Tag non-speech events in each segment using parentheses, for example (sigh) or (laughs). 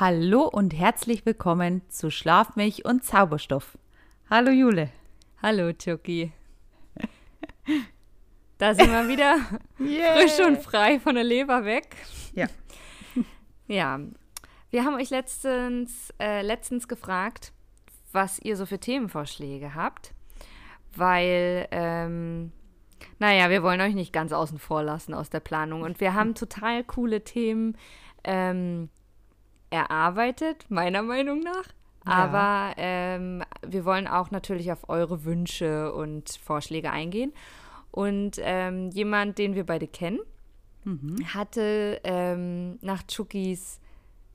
Hallo und herzlich willkommen zu Schlafmilch und Zauberstoff. Hallo Jule. Hallo Chucky. Da sind wir wieder (laughs) yeah. frisch und frei von der Leber weg. Ja. (laughs) Ja. Wir haben euch letztens, äh, letztens gefragt, was ihr so für Themenvorschläge habt, weil, ähm, naja, wir wollen euch nicht ganz außen vor lassen aus der Planung. Und wir haben (laughs) total coole Themen ähm, erarbeitet, meiner Meinung nach. Ja. Aber ähm, wir wollen auch natürlich auf eure Wünsche und Vorschläge eingehen. Und ähm, jemand, den wir beide kennen, mhm. hatte ähm, nach Chukis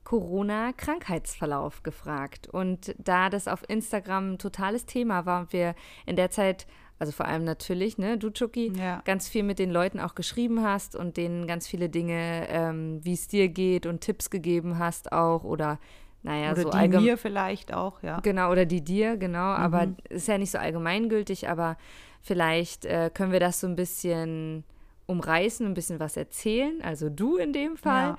Corona-Krankheitsverlauf gefragt. Und da das auf Instagram ein totales Thema war und wir in der Zeit, also vor allem natürlich, ne, du Chucky, ja. ganz viel mit den Leuten auch geschrieben hast und denen ganz viele Dinge, ähm, wie es dir geht und Tipps gegeben hast auch oder naja, oder so die mir vielleicht auch, ja. Genau, oder die dir, genau. Mhm. Aber ist ja nicht so allgemeingültig, aber vielleicht äh, können wir das so ein bisschen umreißen, ein bisschen was erzählen. Also du in dem Fall. Ja.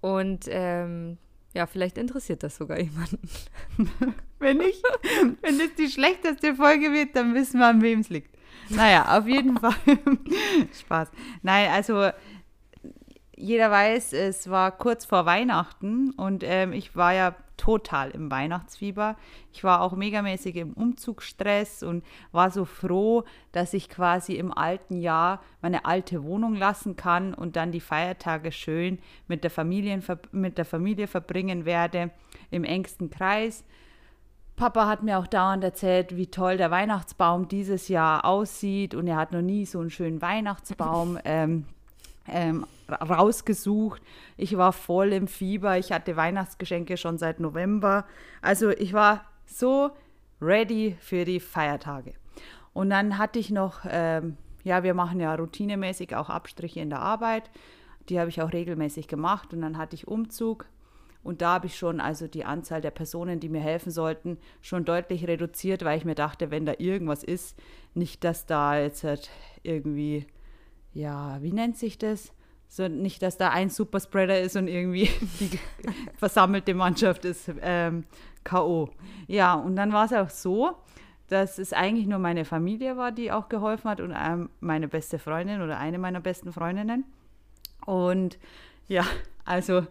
Und ähm, ja, vielleicht interessiert das sogar jemanden. (laughs) wenn nicht, wenn es die schlechteste Folge wird, dann wissen wir, an wem es liegt. Naja, auf jeden (laughs) Fall. Spaß. Nein, also jeder weiß, es war kurz vor Weihnachten und ähm, ich war ja total im Weihnachtsfieber. Ich war auch megamäßig im Umzugsstress und war so froh, dass ich quasi im alten Jahr meine alte Wohnung lassen kann und dann die Feiertage schön mit der, Familien, mit der Familie verbringen werde, im engsten Kreis. Papa hat mir auch dauernd erzählt, wie toll der Weihnachtsbaum dieses Jahr aussieht und er hat noch nie so einen schönen Weihnachtsbaum (laughs) ähm, ähm, rausgesucht. Ich war voll im Fieber. Ich hatte Weihnachtsgeschenke schon seit November. Also ich war so ready für die Feiertage. Und dann hatte ich noch, ähm, ja, wir machen ja routinemäßig auch Abstriche in der Arbeit. Die habe ich auch regelmäßig gemacht. Und dann hatte ich Umzug. Und da habe ich schon also die Anzahl der Personen, die mir helfen sollten, schon deutlich reduziert, weil ich mir dachte, wenn da irgendwas ist, nicht, dass da jetzt halt irgendwie, ja, wie nennt sich das? So nicht, dass da ein Superspreader ist und irgendwie die (laughs) versammelte Mannschaft ist ähm, K.O. Ja, und dann war es auch so, dass es eigentlich nur meine Familie war, die auch geholfen hat und ähm, meine beste Freundin oder eine meiner besten Freundinnen. Und ja, also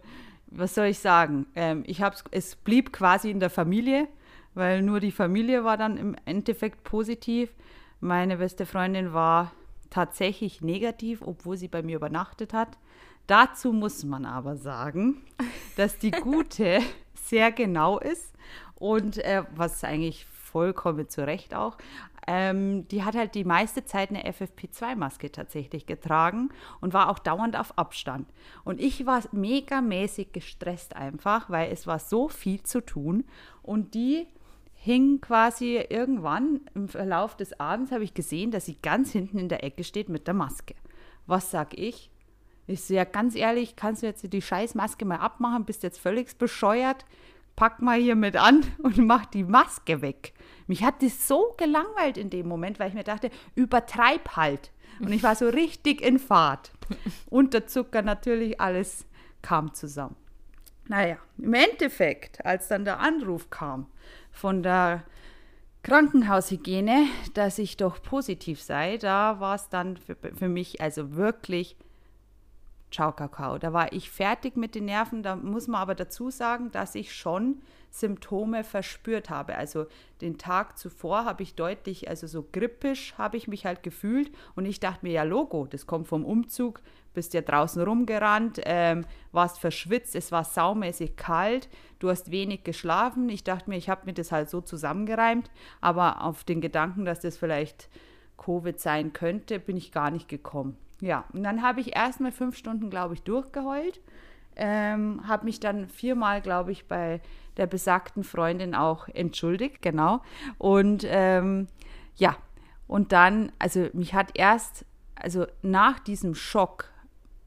was soll ich sagen? Ähm, ich hab's, es blieb quasi in der Familie, weil nur die Familie war dann im Endeffekt positiv. Meine beste Freundin war tatsächlich negativ, obwohl sie bei mir übernachtet hat. Dazu muss man aber sagen, dass die Gute (laughs) sehr genau ist und äh, was eigentlich vollkommen zu Recht auch. Ähm, die hat halt die meiste Zeit eine FFP2-Maske tatsächlich getragen und war auch dauernd auf Abstand. Und ich war megamäßig gestresst einfach, weil es war so viel zu tun und die hing quasi irgendwann im Verlauf des Abends, habe ich gesehen, dass sie ganz hinten in der Ecke steht mit der Maske. Was sag ich? Ich sehe ja ganz ehrlich, kannst du jetzt die Scheißmaske mal abmachen, bist jetzt völlig bescheuert, pack mal hier mit an (laughs) und mach die Maske weg. Mich hat das so gelangweilt in dem Moment, weil ich mir dachte, übertreib halt. Und ich war so richtig in Fahrt. (laughs) Und der Zucker natürlich, alles kam zusammen. Naja, im Endeffekt, als dann der Anruf kam, von der Krankenhaushygiene, dass ich doch positiv sei, da war es dann für, für mich also wirklich Ciao Kakao. Da war ich fertig mit den Nerven. Da muss man aber dazu sagen, dass ich schon Symptome verspürt habe. Also den Tag zuvor habe ich deutlich, also so grippisch habe ich mich halt gefühlt und ich dachte mir, ja Logo, das kommt vom Umzug, bist ja draußen rumgerannt, ähm, warst verschwitzt, es war saumäßig kalt, du hast wenig geschlafen. Ich dachte mir, ich habe mir das halt so zusammengereimt, aber auf den Gedanken, dass das vielleicht Covid sein könnte, bin ich gar nicht gekommen. Ja, und dann habe ich erstmal fünf Stunden, glaube ich, durchgeheult. Ähm, habe mich dann viermal, glaube ich, bei der besagten Freundin auch entschuldigt, genau. Und ähm, ja, und dann, also mich hat erst, also nach diesem Schock,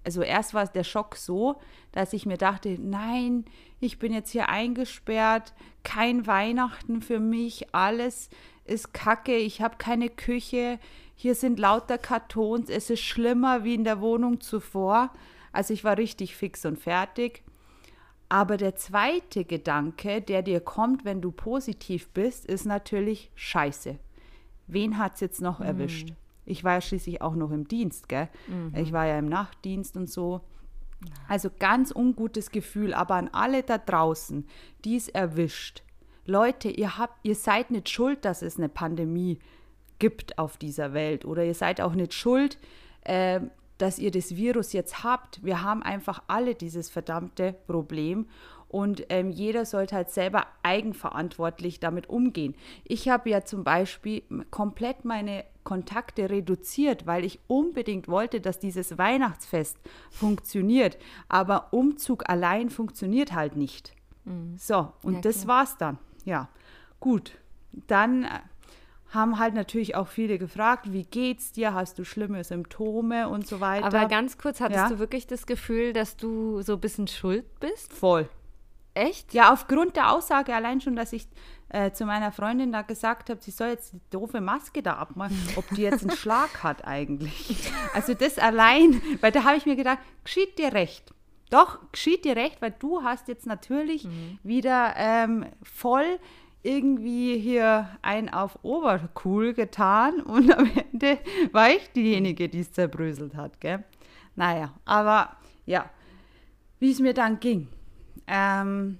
also erst war der Schock so, dass ich mir dachte, nein, ich bin jetzt hier eingesperrt, kein Weihnachten für mich, alles ist kacke, ich habe keine Küche, hier sind lauter Kartons, es ist schlimmer wie in der Wohnung zuvor. Also ich war richtig fix und fertig. Aber der zweite Gedanke, der dir kommt, wenn du positiv bist, ist natürlich Scheiße. Wen hat es jetzt noch erwischt? Ich war ja schließlich auch noch im Dienst, gell? Ich war ja im Nachtdienst und so. Also ganz ungutes Gefühl, aber an alle da draußen, die es erwischt. Leute, ihr habt, ihr seid nicht schuld, dass es eine Pandemie gibt auf dieser Welt oder ihr seid auch nicht schuld, äh, dass ihr das Virus jetzt habt. Wir haben einfach alle dieses verdammte Problem und ähm, jeder sollte halt selber eigenverantwortlich damit umgehen. Ich habe ja zum Beispiel komplett meine Kontakte reduziert, weil ich unbedingt wollte, dass dieses Weihnachtsfest funktioniert. Aber Umzug allein funktioniert halt nicht. Mhm. So, und ja, das war's dann. Ja, gut. Dann äh, haben halt natürlich auch viele gefragt, wie geht's dir? Hast du schlimme Symptome und so weiter? Aber ganz kurz, hattest ja? du wirklich das Gefühl, dass du so ein bisschen schuld bist? Voll. Echt? Ja, aufgrund der Aussage allein schon, dass ich äh, zu meiner Freundin da gesagt habe, sie soll jetzt die doofe Maske da abmachen, (laughs) ob die jetzt einen Schlag hat eigentlich. Also das allein, weil da habe ich mir gedacht, geschieht dir recht. Doch, geschieht dir recht, weil du hast jetzt natürlich mhm. wieder ähm, voll irgendwie hier ein auf Obercool getan (laughs) und am Ende war ich diejenige, die es zerbröselt hat, gell? Naja, aber ja, wie es mir dann ging. Ähm,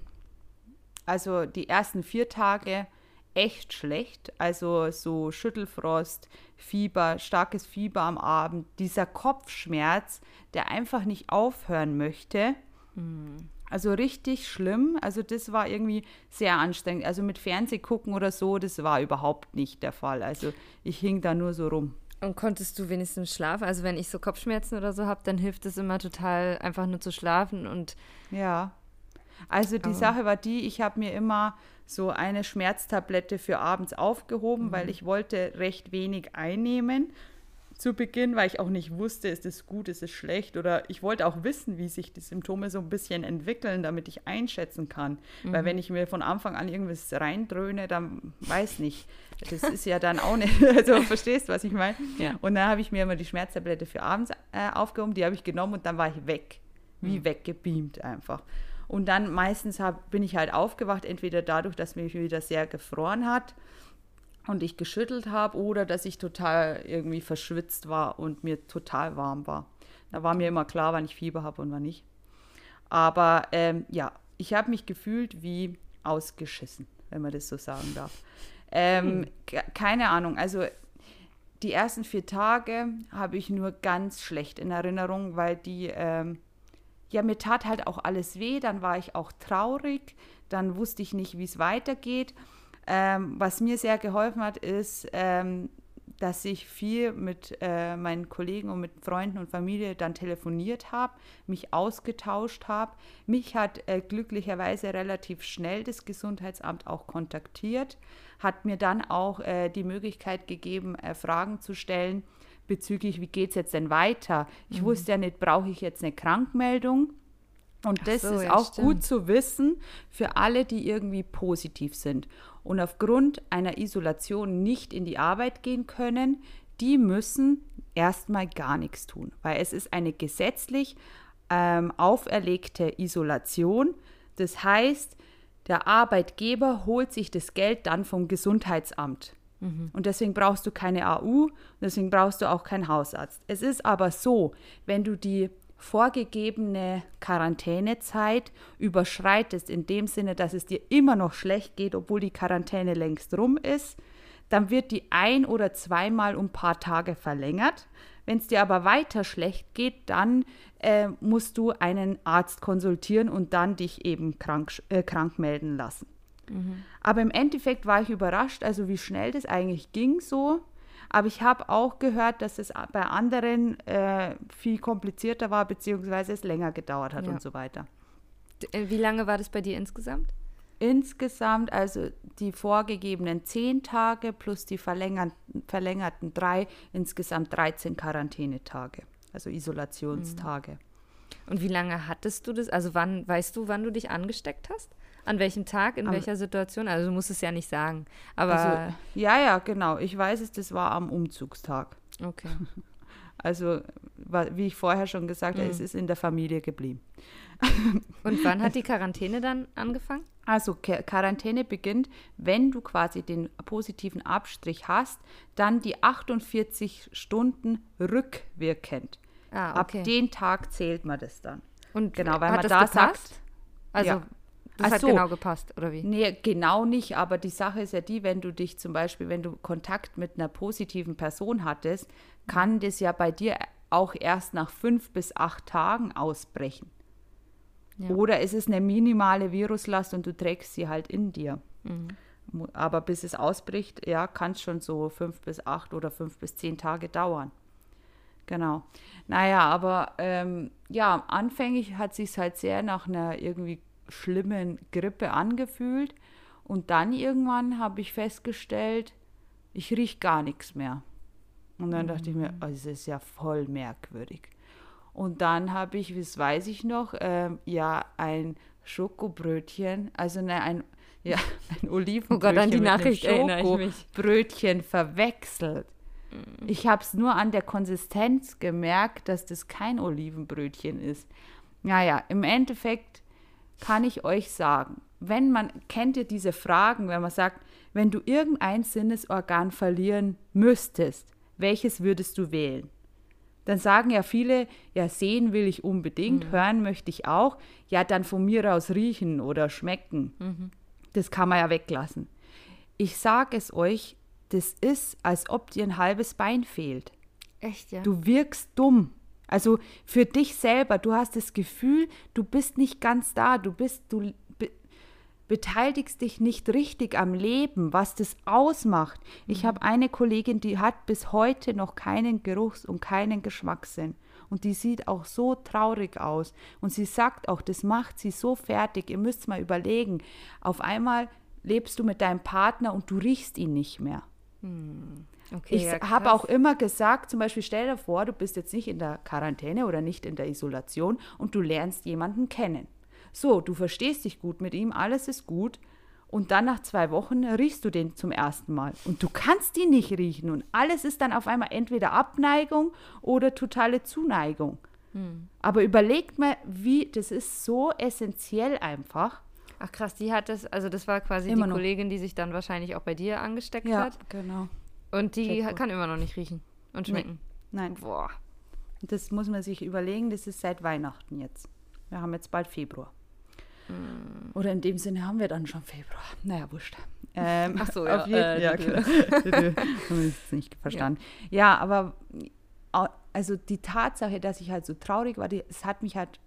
also die ersten vier Tage echt schlecht. Also so Schüttelfrost, Fieber, starkes Fieber am Abend, dieser Kopfschmerz, der einfach nicht aufhören möchte. Mhm. Also richtig schlimm. Also das war irgendwie sehr anstrengend. Also mit Fernseh gucken oder so, das war überhaupt nicht der Fall. Also ich hing da nur so rum. Und konntest du wenigstens schlafen? Also wenn ich so Kopfschmerzen oder so habe, dann hilft es immer total, einfach nur zu schlafen und ja. Also die oh. Sache war die, ich habe mir immer so eine Schmerztablette für abends aufgehoben, mhm. weil ich wollte recht wenig einnehmen zu Beginn, weil ich auch nicht wusste, ist es gut, ist es schlecht oder ich wollte auch wissen, wie sich die Symptome so ein bisschen entwickeln, damit ich einschätzen kann. Mhm. Weil wenn ich mir von Anfang an irgendwas reindröhne, dann weiß nicht. Das ist ja dann auch nicht, (laughs) also verstehst du, was ich meine? Ja. Und dann habe ich mir immer die Schmerztablette für abends äh, aufgehoben, die habe ich genommen und dann war ich weg, wie mhm. weggebeamt einfach. Und dann meistens hab, bin ich halt aufgewacht, entweder dadurch, dass mich wieder sehr gefroren hat und ich geschüttelt habe oder dass ich total irgendwie verschwitzt war und mir total warm war. Da war mir immer klar, wann ich Fieber habe und wann nicht. Aber ähm, ja, ich habe mich gefühlt wie ausgeschissen, wenn man das so sagen darf. Ähm, hm. Keine Ahnung, also die ersten vier Tage habe ich nur ganz schlecht in Erinnerung, weil die ähm, ja, mir tat halt auch alles weh, dann war ich auch traurig, dann wusste ich nicht, wie es weitergeht. Ähm, was mir sehr geholfen hat, ist, ähm, dass ich viel mit äh, meinen Kollegen und mit Freunden und Familie dann telefoniert habe, mich ausgetauscht habe. Mich hat äh, glücklicherweise relativ schnell das Gesundheitsamt auch kontaktiert, hat mir dann auch äh, die Möglichkeit gegeben, äh, Fragen zu stellen bezüglich, wie geht es jetzt denn weiter. Ich mhm. wusste ja nicht, brauche ich jetzt eine Krankmeldung? Und das so, ist ja, auch stimmt. gut zu wissen für alle, die irgendwie positiv sind und aufgrund einer Isolation nicht in die Arbeit gehen können, die müssen erstmal gar nichts tun, weil es ist eine gesetzlich ähm, auferlegte Isolation. Das heißt, der Arbeitgeber holt sich das Geld dann vom Gesundheitsamt. Mhm. Und deswegen brauchst du keine AU, deswegen brauchst du auch keinen Hausarzt. Es ist aber so, wenn du die vorgegebene Quarantänezeit überschreitest, in dem Sinne, dass es dir immer noch schlecht geht, obwohl die Quarantäne längst rum ist, dann wird die ein- oder zweimal um ein paar Tage verlängert. Wenn es dir aber weiter schlecht geht, dann äh, musst du einen Arzt konsultieren und dann dich eben krank, äh, krank melden lassen. Mhm. Aber im Endeffekt war ich überrascht, also wie schnell das eigentlich ging so. Aber ich habe auch gehört, dass es bei anderen äh, viel komplizierter war, beziehungsweise es länger gedauert hat ja. und so weiter. Äh, wie lange war das bei dir insgesamt? Insgesamt, also die vorgegebenen zehn Tage plus die verlängerten, verlängerten drei, insgesamt 13 Quarantänetage, also Isolationstage. Mhm. Und wie lange hattest du das? Also wann, weißt du, wann du dich angesteckt hast? An welchem Tag, in am, welcher Situation? Also du musst es ja nicht sagen. Aber also, ja, ja, genau. Ich weiß es, das war am Umzugstag. Okay. (laughs) Also wie ich vorher schon gesagt habe, Mhm. es ist in der Familie geblieben. (laughs) Und wann hat die (laughs) Quarantäne dann angefangen? Also Qu- Quarantäne beginnt, wenn du quasi den positiven Abstrich hast, dann die 48 Stunden rückwirkend. Ah, Ab okay. den Tag zählt man das dann. Und Genau, weil man das da gepasst? sagt, Also, Ja. Das Ach hat so. genau gepasst, oder wie? Nee, genau nicht, aber die Sache ist ja die, wenn du dich zum Beispiel, wenn du Kontakt mit einer positiven Person hattest, kann das ja bei dir auch erst nach fünf bis acht Tagen ausbrechen. Ja. Oder es ist eine minimale Viruslast und du trägst sie halt in dir. Mhm. Aber bis es ausbricht, ja, kann es schon so fünf bis acht oder fünf bis zehn Tage dauern. Genau. Naja, aber ähm, ja, anfänglich hat sich halt sehr nach einer irgendwie schlimmen Grippe angefühlt. Und dann irgendwann habe ich festgestellt, ich rieche gar nichts mehr. Und dann dachte ich mir, oh, das ist ja voll merkwürdig. Und dann habe ich, das weiß ich noch, ähm, ja, ein Schokobrötchen, also ne, ein, ja, (laughs) ein Olivenbrötchen Oh Gott, an die mit einem. Schokobrötchen verwechselt. Ich habe es nur an der Konsistenz gemerkt, dass das kein Olivenbrötchen ist. Naja, im Endeffekt kann ich euch sagen, wenn man, kennt ihr diese Fragen, wenn man sagt, wenn du irgendein Sinnesorgan verlieren müsstest, welches würdest du wählen? Dann sagen ja viele, ja, sehen will ich unbedingt, hören möchte ich auch, ja, dann von mir aus riechen oder schmecken. Das kann man ja weglassen. Ich sage es euch, das ist, als ob dir ein halbes Bein fehlt. Echt, ja? Du wirkst dumm. Also für dich selber, du hast das Gefühl, du bist nicht ganz da, du bist, du be beteiligst dich nicht richtig am Leben, was das ausmacht. Ich habe eine Kollegin, die hat bis heute noch keinen Geruchs- und keinen Geschmackssinn. Und die sieht auch so traurig aus. Und sie sagt auch, das macht sie so fertig. Ihr müsst mal überlegen. Auf einmal lebst du mit deinem Partner und du riechst ihn nicht mehr. Okay, Ich ja, habe auch immer gesagt, zum Beispiel stell dir vor, du bist jetzt nicht in der Quarantäne oder nicht in der Isolation und du lernst jemanden kennen. So, du verstehst dich gut mit ihm, alles ist gut und dann nach zwei Wochen riechst du den zum ersten Mal und du kannst ihn nicht riechen und alles ist dann auf einmal entweder Abneigung oder totale Zuneigung. Hm. Aber überlegt mal, wie, das ist so essentiell einfach. Ach krass, die hat das, also das war quasi Immer die noch. Kollegin, die sich dann wahrscheinlich auch bei dir angesteckt hat. genau. Und die Check. kann immer noch nicht riechen und schmecken. Nein, Boah. Das muss man sich überlegen, das ist seit Weihnachten jetzt. Wir haben jetzt bald Februar. Hm. Oder in dem Sinne haben wir dann schon Februar. Naja, wurscht. Ähm, Ach so, (laughs) auf ja, jeden- äh, ja, die- genau. (laughs) Haben wir es nicht verstanden. Ja. aber au- also die Tatsache, dass ich halt so traurig war, die, es hat mich halt,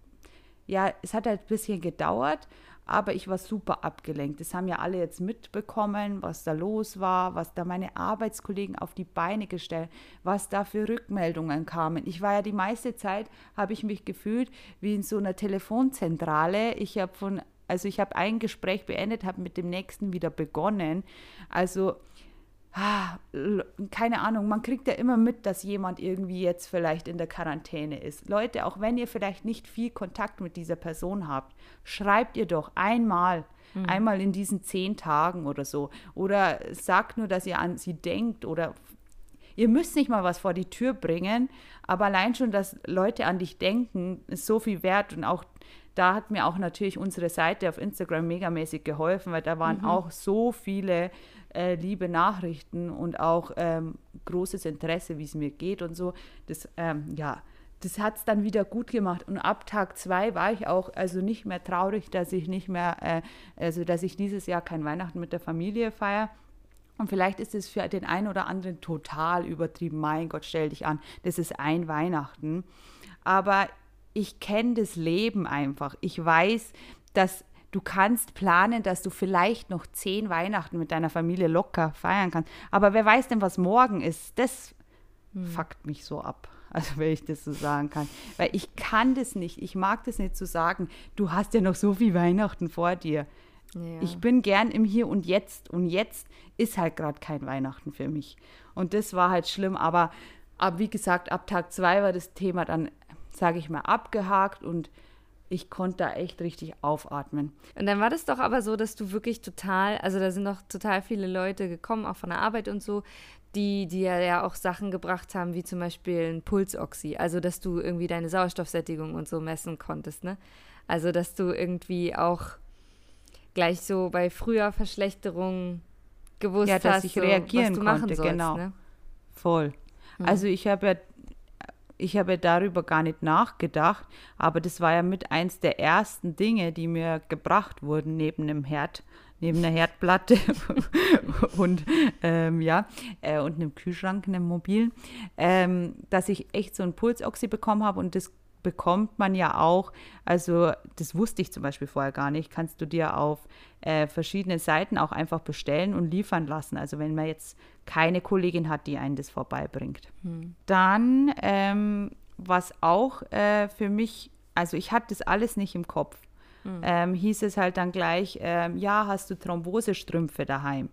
ja, es hat halt ein bisschen gedauert, aber ich war super abgelenkt. Das haben ja alle jetzt mitbekommen, was da los war, was da meine Arbeitskollegen auf die Beine gestellt, was da für Rückmeldungen kamen. Ich war ja die meiste Zeit, habe ich mich gefühlt wie in so einer Telefonzentrale. Ich habe von, also ich habe ein Gespräch beendet, habe mit dem nächsten wieder begonnen. Also ah, keine Ahnung, man kriegt ja immer mit, dass jemand irgendwie jetzt vielleicht in der Quarantäne ist. Leute, auch wenn ihr vielleicht nicht viel Kontakt mit dieser Person habt, schreibt ihr doch einmal, einmal in diesen zehn Tagen oder so. Oder sagt nur, dass ihr an sie denkt oder Ihr müsst nicht mal was vor die Tür bringen, aber allein schon, dass Leute an dich denken, ist so viel wert. Und auch da hat mir auch natürlich unsere Seite auf Instagram megamäßig geholfen, weil da waren auch so viele äh, liebe Nachrichten und auch ähm, großes Interesse, wie es mir geht und so. Das, ähm, ja, das hat es dann wieder gut gemacht. Und ab Tag zwei war ich auch also nicht mehr traurig, dass ich nicht mehr, äh, also dass ich dieses Jahr kein Weihnachten mit der Familie feiere. Und vielleicht ist es für den einen oder anderen total übertrieben. Mein Gott, stell dich an, das ist ein Weihnachten. Aber ich kenne das Leben einfach. Ich weiß, dass du kannst planen, dass du vielleicht noch zehn Weihnachten mit deiner Familie locker feiern kannst. Aber wer weiß denn, was morgen ist? Das fuckt mich so ab. (laughs) Also wenn ich das so sagen kann. Weil ich kann das nicht. Ich mag das nicht zu sagen, du hast ja noch so viel Weihnachten vor dir. Ja. Ich bin gern im Hier und Jetzt und jetzt ist halt gerade kein Weihnachten für mich. Und das war halt schlimm, aber, aber wie gesagt, ab Tag zwei war das Thema dann, sage ich mal, abgehakt und ich konnte da echt richtig aufatmen. Und dann war das doch aber so, dass du wirklich total, also da sind noch total viele Leute gekommen, auch von der Arbeit und so, die dir ja auch Sachen gebracht haben, wie zum Beispiel ein Pulsoxy, also dass du irgendwie deine Sauerstoffsättigung und so messen konntest, ne? Also dass du irgendwie auch gleich so bei früher Verschlechterung gewusst ja, dass hast, ich so, reagieren was du machen konnte, sollst, genau. Ne? Voll. Hm. Also ich habe ja, ich habe darüber gar nicht nachgedacht, aber das war ja mit eins der ersten Dinge, die mir gebracht wurden neben dem Herd, neben einer Herdplatte (laughs) und ähm, ja äh, und einem Kühlschrank, einem mobilen, ähm, dass ich echt so ein Pulsoxy bekommen habe und das bekommt man ja auch, also das wusste ich zum Beispiel vorher gar nicht, kannst du dir auf äh, verschiedene Seiten auch einfach bestellen und liefern lassen. Also wenn man jetzt keine Kollegin hat, die einen das vorbeibringt. Hm. Dann, ähm, was auch äh, für mich, also ich hatte das alles nicht im Kopf, Hm. ähm, hieß es halt dann gleich, ähm, ja, hast du Thrombosestrümpfe daheim?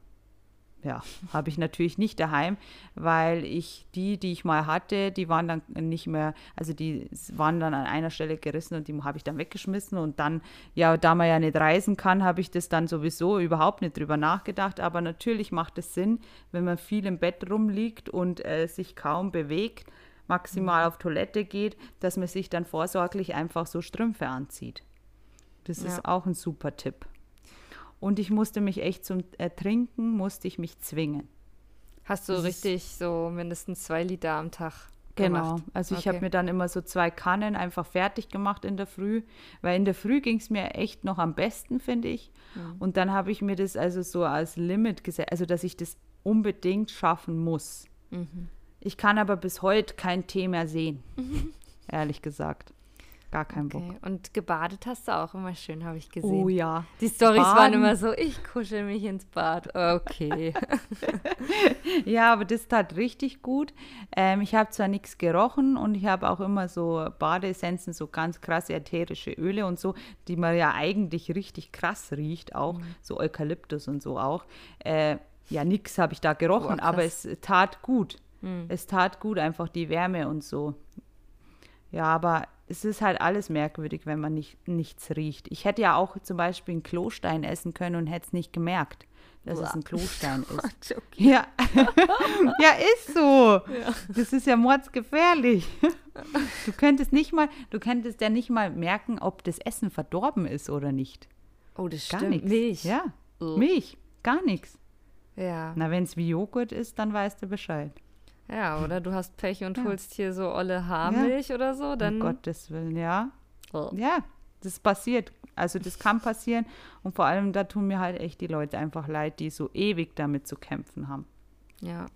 Ja, (laughs) habe ich natürlich nicht daheim, weil ich die, die ich mal hatte, die waren dann nicht mehr, also die waren dann an einer Stelle gerissen und die habe ich dann weggeschmissen und dann, ja, da man ja nicht reisen kann, habe ich das dann sowieso überhaupt nicht drüber nachgedacht. Aber natürlich macht es Sinn, wenn man viel im Bett rumliegt und äh, sich kaum bewegt, maximal auf Toilette geht, dass man sich dann vorsorglich einfach so Strümpfe anzieht. Das Ja. ist auch ein super Tipp. Und ich musste mich echt zum Ertrinken, musste ich mich zwingen. Hast du Das richtig so mindestens zwei Liter am Tag Genau. gemacht? Also ich Okay. habe mir dann immer so zwei Kannen einfach fertig gemacht in der Früh, weil in der Früh ging es mir echt noch am besten, finde ich. Mhm. Und dann habe ich mir das also so als Limit gesetzt, also dass ich das unbedingt schaffen muss. Mhm. Ich kann aber bis heute kein Tee mehr sehen, (laughs) ehrlich gesagt. Gar Bock. Okay. Und gebadet hast du auch immer schön, habe ich gesehen. Oh ja. Die Stories waren immer so, ich kuschel mich ins Bad. Okay. (laughs) Ja, aber das tat richtig gut. Ähm, ich habe zwar nichts gerochen und ich habe auch immer so Badeessenzen, so ganz krasse ätherische Öle und so, die man ja eigentlich richtig krass riecht, auch so Eukalyptus und so auch. Äh, ja, nix habe ich da gerochen, Boah, aber krass. es tat gut. Hm. Es tat gut, einfach die Wärme und so. Ja, aber es ist halt alles merkwürdig, wenn man nicht, nichts riecht. Ich hätte ja auch zum Beispiel einen Klostein essen können und hätte es nicht gemerkt, dass es Uah. ein Klostein (laughs) ist. okay. Ja, (laughs) ja, ist so. Das ist ja mordsgefährlich. Du könntest nicht mal, du könntest ja nicht mal merken, ob das Essen verdorben ist oder nicht. Oh, das Gar stimmt. nichts. Milch. Ja, Oh. Milch, gar nichts. Ja. Na, wenn es wie Joghurt ist, dann weißt du Bescheid. Ja, oder du hast Pech und Ja. holst hier so olle Haarmilch oder so, dann. um Gottes Willen, ja. Oh. Ja, das passiert. Also das kann passieren. Und vor allem, da tun mir halt echt die Leute einfach leid, die so ewig damit zu kämpfen haben. Ja.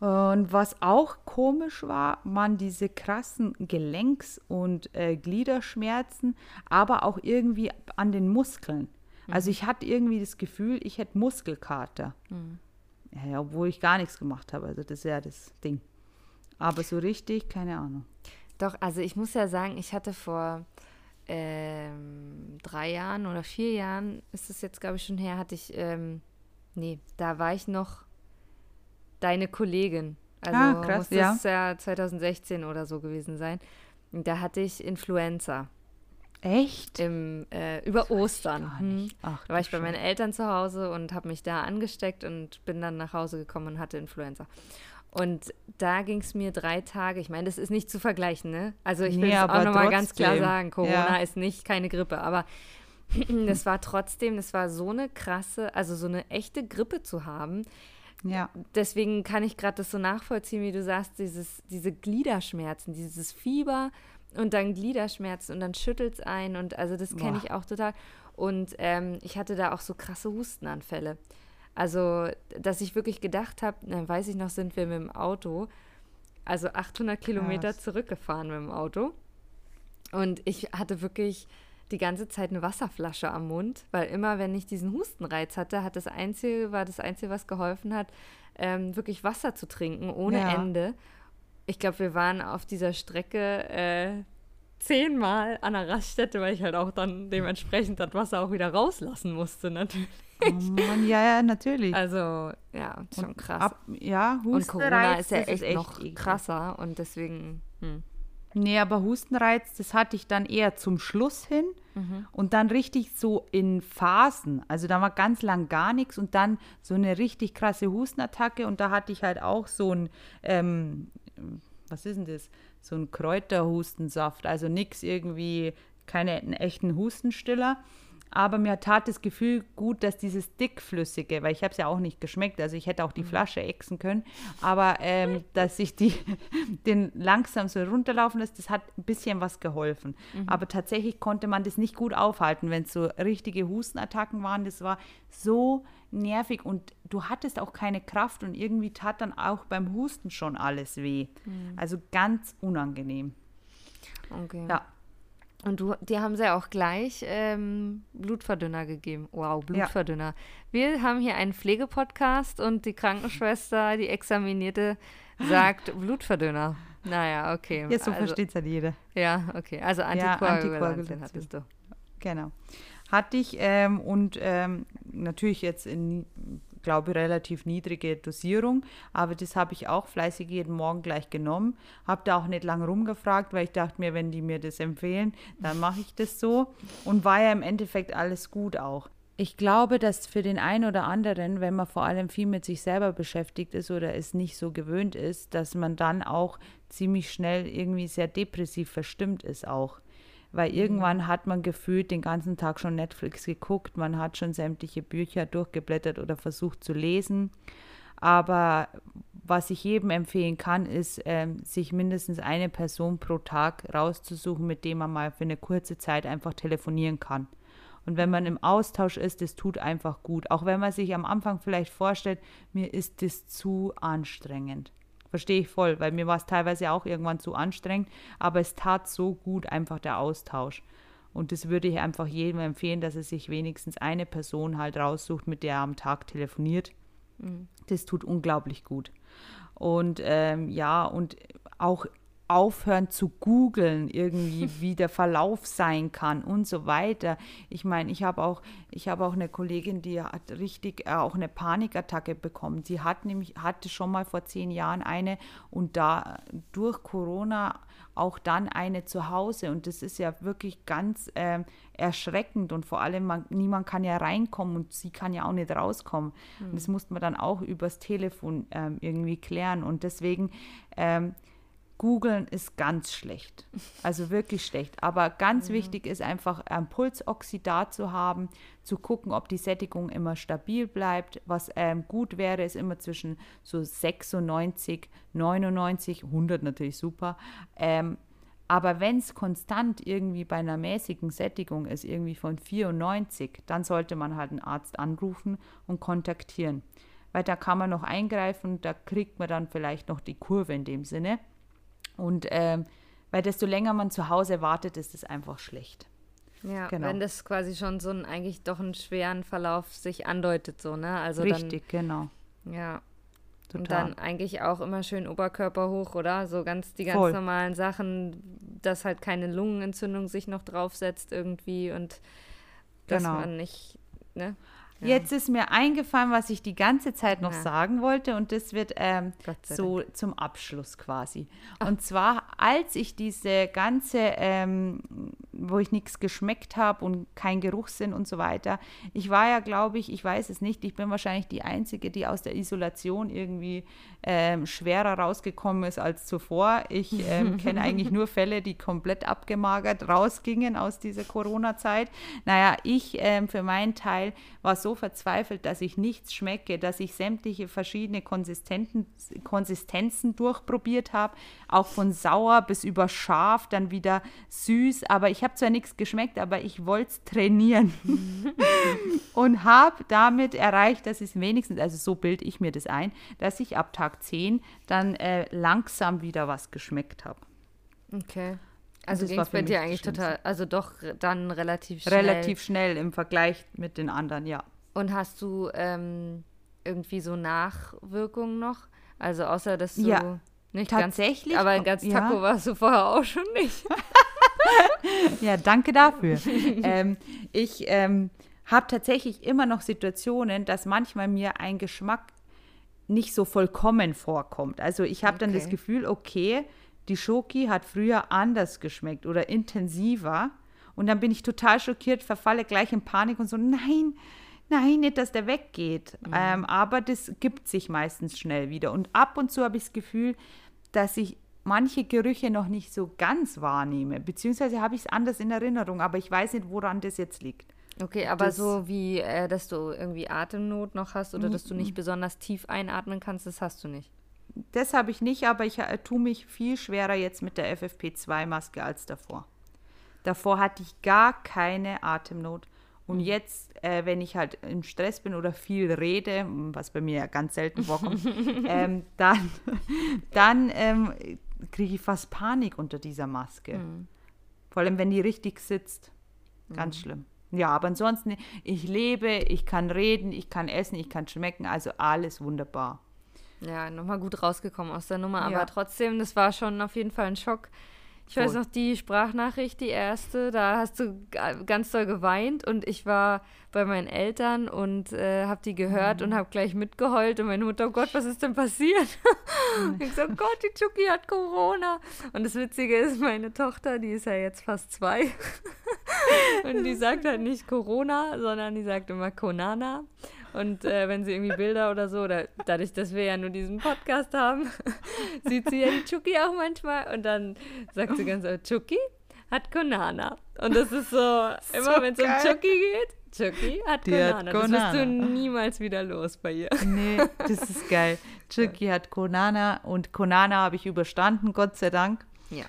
Und was auch komisch war, waren diese krassen Gelenks- und äh, Gliederschmerzen, aber auch irgendwie an den Muskeln. Also ich hatte irgendwie das Gefühl, ich hätte Muskelkater. Mhm. Ja, obwohl ich gar nichts gemacht habe. Also das ist ja das Ding. Aber so richtig, keine Ahnung. Doch, also ich muss ja sagen, ich hatte vor ähm, drei Jahren oder vier Jahren, ist es jetzt, glaube ich, schon her, hatte ich, ähm, nee, da war ich noch deine Kollegin. Also Ah, krass, muss ja. das ja 2016 oder so gewesen sein. Da hatte ich Influenza Echt? im, äh, über Ostern. Hm. Ach, Da war ich bei meinen. Eltern zu Hause und habe mich da angesteckt und bin dann nach Hause gekommen und hatte Influenza. Und da ging es mir drei Tage. Ich meine, das ist nicht zu vergleichen, ne? Also ich will Nee, es auch nochmal ganz klar sagen, Corona Ja. ist nicht keine Grippe, aber (clears throat) das war trotzdem, das war so eine krasse, also so eine echte Grippe zu haben. Ja. Deswegen kann ich gerade das so nachvollziehen, wie du sagst, dieses, diese Gliederschmerzen, dieses Fieber und dann Gliederschmerzen und dann schüttelt es ein und also das kenne ich auch total. Und ähm, ich hatte da auch so krasse Hustenanfälle. Also, dass ich wirklich gedacht habe, dann weiß ich noch, sind wir mit dem Auto, also 800 Kilometer Krass. zurückgefahren mit dem Auto. Und ich hatte wirklich die ganze Zeit eine Wasserflasche am Mund, weil immer, wenn ich diesen Hustenreiz hatte, hat das Einzige, war das Einzige, was geholfen hat, ähm, wirklich Wasser zu trinken ohne Ja. Ende. Ich glaube, wir waren auf dieser Strecke äh, zehnmal an der Raststätte, weil ich halt auch dann dementsprechend das Wasser auch wieder rauslassen musste, natürlich. Oh Mann, ja, ja, natürlich. Also, ja, schon Und krass. Ab, ja, und Corona Hustenreiz, ist ja echt, echt noch eklig. krasser und deswegen, hm. Nee, aber Hustenreiz, das hatte ich dann eher zum Schluss hin und dann richtig so in Phasen. Also da war ganz lang gar nichts und dann so eine richtig krasse Hustenattacke und da hatte ich halt auch so ein, ähm, was ist denn das? So ein Kräuterhustensaft. Also nichts irgendwie, keine echten Hustenstiller. Aber mir tat das Gefühl gut, dass dieses dickflüssige, weil ich habe es ja auch nicht geschmeckt, also ich hätte auch die Flasche exen können, aber ähm, (laughs) dass ich die, den langsam so runterlaufen lässt, das hat ein bisschen was geholfen. Aber tatsächlich konnte man das nicht gut aufhalten, wenn es so richtige Hustenattacken waren. Das war so nervig und du hattest auch keine Kraft und irgendwie tat dann auch beim Husten schon alles weh. Also ganz unangenehm. Okay. Ja. Und du, dir haben sie ja auch gleich ähm, Blutverdünner gegeben. Wow, Blutverdünner. Wir haben hier einen Pflegepodcast und die Krankenschwester, die Examinierte, sagt (laughs) Blutverdünner. Naja, okay. Ja, so also, versteht es halt jeder. Ja, okay. Also Ja, Antikoagulation. hattest du. Genau. Hatte ich ähm, und ähm, natürlich jetzt in, glaube relativ niedrige Dosierung, aber das habe ich auch fleißig jeden Morgen gleich genommen. Habe da auch nicht lange rumgefragt, weil ich dachte mir, wenn die mir das empfehlen, dann mache ich das so. Und war ja im Endeffekt alles gut auch. Ich glaube, dass für den einen oder anderen, wenn man vor allem viel mit sich selber beschäftigt ist oder es nicht so gewöhnt ist, dass man dann auch ziemlich schnell irgendwie sehr depressiv verstimmt ist auch. Weil irgendwann hat man gefühlt den ganzen Tag schon Netflix geguckt, man hat schon sämtliche Bücher durchgeblättert oder versucht zu lesen. Aber was ich jedem empfehlen kann, ist, ähm, sich mindestens eine Person pro Tag rauszusuchen, mit dem man mal für eine kurze Zeit einfach telefonieren kann. Und wenn man im Austausch ist, das tut einfach gut. Auch wenn man sich am Anfang vielleicht vorstellt, mir ist das zu anstrengend. Verstehe ich voll, weil mir war es teilweise auch irgendwann zu anstrengend, aber es tat so gut einfach der Austausch. Und das würde ich einfach jedem empfehlen, dass er sich wenigstens eine Person halt raussucht, mit der er am Tag telefoniert. Das tut unglaublich gut. Und ähm, ja, und auch aufhören zu googeln irgendwie, (laughs) wie der Verlauf sein kann und so weiter. Ich meine, ich habe auch, ich habe auch eine Kollegin, die hat richtig äh, auch eine Panikattacke bekommen. Sie hat nämlich, hatte schon mal vor zehn Jahren eine und da durch Corona auch dann eine zu Hause. Und das ist ja wirklich ganz ähm, erschreckend und vor allem, man, niemand kann ja reinkommen und sie kann ja auch nicht rauskommen. Und das musste man dann auch übers Telefon ähm, irgendwie klären. Und deswegen ähm, Googeln ist ganz schlecht. Also wirklich schlecht. Aber ganz wichtig ist einfach, ein Pulsoxidat zu haben, zu gucken, ob die Sättigung immer stabil bleibt. Was ähm, gut wäre, ist immer zwischen so 96, 99, 100 natürlich super. Ähm, aber wenn es konstant irgendwie bei einer mäßigen Sättigung ist, irgendwie von 94, dann sollte man halt einen Arzt anrufen und kontaktieren. Weil da kann man noch eingreifen, da kriegt man dann vielleicht noch die Kurve in dem Sinne. Und ähm, weil desto länger man zu Hause wartet, ist es einfach schlecht. Ja, Genau. wenn das quasi schon so einen eigentlich doch einen schweren Verlauf sich andeutet, so, ne? Also Richtig, genau. dann, ja. Und Total. dann eigentlich auch immer schön Oberkörper hoch, oder? So ganz die ganz Voll. normalen Sachen, dass halt keine Lungenentzündung sich noch draufsetzt irgendwie und dass Genau. man nicht, ne? Ja. Jetzt ist mir eingefallen, was ich die ganze Zeit noch Ja. sagen wollte und das wird ähm, so zum Abschluss quasi. Und zwar, als ich diese ganze, ähm, wo ich nichts geschmeckt habe und kein Geruchssinn und so weiter, ich war ja, glaube ich, ich weiß es nicht, ich bin wahrscheinlich die Einzige, die aus der Isolation irgendwie ähm, schwerer rausgekommen ist als zuvor. Ich ähm, (laughs) kenne eigentlich nur Fälle, die komplett abgemagert rausgingen aus dieser Corona-Zeit. Naja, ich ähm, für meinen Teil war so verzweifelt, dass ich nichts schmecke, dass ich sämtliche verschiedene Konsistenten, Konsistenzen durchprobiert habe, auch von sauer bis über scharf, dann wieder süß. Aber ich habe zwar nichts geschmeckt, aber ich wollte es trainieren (laughs) und habe damit erreicht, dass es wenigstens, also so bilde ich mir das ein, dass ich ab Tag 10 dann äh, langsam wieder was geschmeckt habe. Okay. Also ging es bei dir eigentlich total, also doch dann relativ schnell. Relativ schnell im Vergleich mit den anderen, ja. Und hast du ähm, irgendwie so Nachwirkungen noch? Also außer, dass du Ja, nicht tatsächlich, ganz, aber ein ganz ja. Taco warst du vorher auch schon nicht. (laughs) Ja, danke dafür. (laughs) ähm, ich ähm, habe tatsächlich immer noch Situationen, dass manchmal mir ein Geschmack nicht so vollkommen vorkommt. Also ich habe dann das Okay. Gefühl, okay, die Schoki hat früher anders geschmeckt oder intensiver. Und dann bin ich total schockiert, verfalle gleich in Panik und so, nein, nein, nicht, dass der weggeht. Mhm. Ähm, aber das gibt sich meistens schnell wieder. Und ab und zu habe ich das Gefühl, dass ich manche Gerüche noch nicht so ganz wahrnehme. Beziehungsweise habe ich es anders in Erinnerung, aber ich weiß nicht, woran das jetzt liegt. Okay, aber das, so wie, äh, dass du irgendwie Atemnot noch hast oder dass du nicht besonders tief einatmen kannst, das hast du nicht. Das habe ich nicht, aber ich äh, tue mich viel schwerer jetzt mit der FFP2-Maske als davor. Davor hatte ich gar keine Atemnot. Und mhm. jetzt, äh, wenn ich halt im Stress bin oder viel rede, was bei mir ja ganz selten vorkommt, (laughs) ähm, dann, dann ähm, kriege ich fast Panik unter dieser Maske. Mhm. Vor allem, wenn die richtig sitzt. Ganz mhm. schlimm. Ja, aber ansonsten, ich lebe, ich kann reden, ich kann essen, ich kann schmecken, also alles wunderbar. Ja, nochmal gut rausgekommen aus der Nummer, aber ja. trotzdem, das war schon auf jeden Fall ein Schock. Ich weiß noch, die Sprachnachricht, die erste, da hast du ganz doll geweint und ich war bei meinen Eltern und äh, habe die gehört mhm. und habe gleich mitgeheult und meine Mutter, oh Gott, was ist denn passiert? Mhm. (laughs) ich so, oh Gott, die Chucky hat Corona. Und das Witzige ist, meine Tochter, die ist ja jetzt fast zwei (laughs) und die sagt halt nicht Corona, sondern die sagt immer Konana. Und äh, wenn sie irgendwie Bilder oder so, oder dadurch, dass wir ja nur diesen Podcast haben, (laughs) sieht sie ja die Chucky auch manchmal. Und dann sagt sie ganz so, Chucky hat Konana. Und das ist so, (laughs) so immer wenn es um Chucky geht, Chucky hat die Konana. Hat Konana. Das wirst du niemals wieder los bei ihr. (laughs) Nee, das ist geil. Chucky hat Konana und Konana habe ich überstanden, Gott sei Dank. Ja.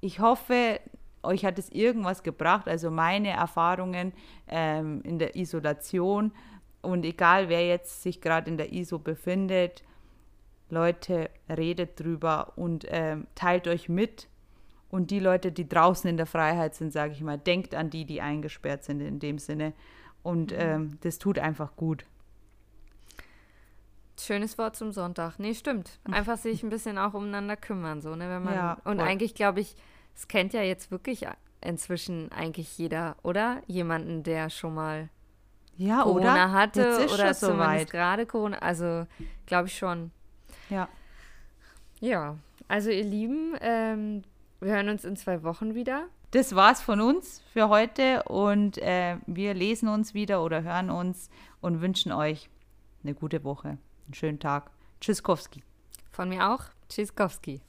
Ich hoffe, euch hat es irgendwas gebracht, also meine Erfahrungen ähm, in der Isolation und egal, wer jetzt sich gerade in der ISO befindet, Leute, redet drüber und ähm, teilt euch mit. Und die Leute, die draußen in der Freiheit sind, sage ich mal, denkt an die, die eingesperrt sind in dem Sinne. Und mhm. ähm, das tut einfach gut. Schönes Wort zum Sonntag. Nee, stimmt. (laughs) Einfach sich ein bisschen auch umeinander kümmern, so, ne? Wenn man, ja, und eigentlich glaube ich, es kennt ja jetzt wirklich inzwischen eigentlich jeder, oder? Jemanden, der schon mal ja, Corona oder? hatte oder zumindest gerade Corona. Also glaube ich schon. Ja. Ja, also ihr Lieben, ähm, wir hören uns in zwei Wochen wieder. Das war's von uns für heute und äh, wir lesen uns wieder oder hören uns und wünschen euch eine gute Woche, einen schönen Tag. Tschüsskowski. Von mir auch. Tschüsskowski.